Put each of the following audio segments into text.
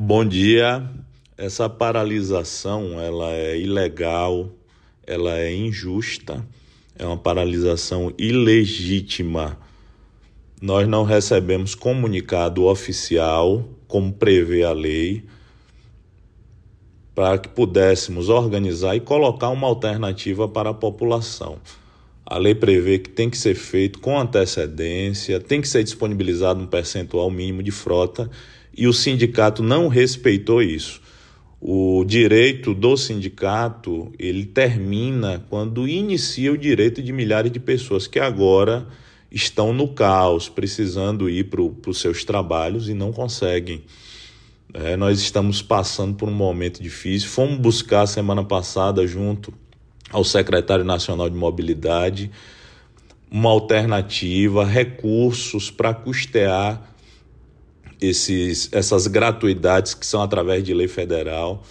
Bom dia. Essa paralisação, ela é ilegal, ela é injusta, é uma paralisação ilegítima. Nós não recebemos comunicado oficial, como prevê a lei, para que pudéssemos organizar e colocar uma alternativa para a população. A lei prevê que tem que ser feito com antecedência, tem que ser disponibilizado um percentual mínimo de frota e o sindicato não respeitou isso. O direito do sindicato ele termina quando inicia o direito de milhares de pessoas que agora estão no caos, precisando ir para os seus trabalhos e não conseguem. É, nós estamos passando por um momento difícil. Fomos buscar semana passada, junto ao secretário nacional de mobilidade, uma alternativa, recursos para custear esses, essas gratuidades que são através de lei federal.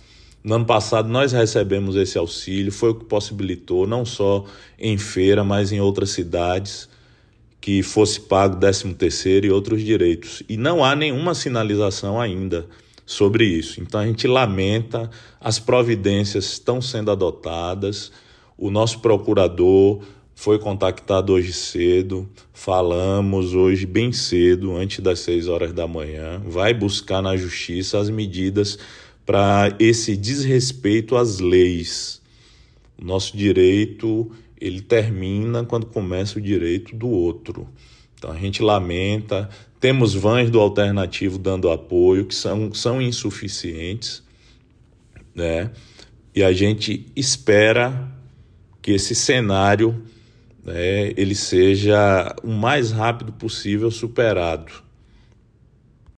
No ano passado nós recebemos esse auxílio, foi o que possibilitou, não só em feira, mas em outras cidades, que fosse pago 13 terceiro e outros direitos. E não há nenhuma sinalização ainda sobre isso. Então a gente lamenta, as providências estão sendo adotadas, o nosso procurador foi contactado hoje cedo, falamos hoje bem cedo, antes das 6 horas da manhã, vai buscar na justiça as medidas para esse desrespeito às leis. Nosso direito, ele termina quando começa o direito do outro. Então a gente lamenta, temos vans do alternativo dando apoio que são, são insuficientes, né? E a gente espera que esse cenário né, ele seja o mais rápido possível superado.